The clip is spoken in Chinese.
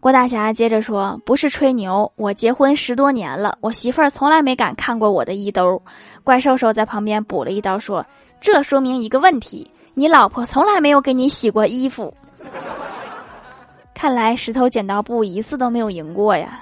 郭大侠接着说，不是吹牛。我结婚十多年了，我媳妇儿从来没敢看过我的衣兜。怪兽兽在旁边补了一刀，说这说明一个问题，你老婆从来没有给你洗过衣服。看来石头剪刀布一次都没有赢过呀。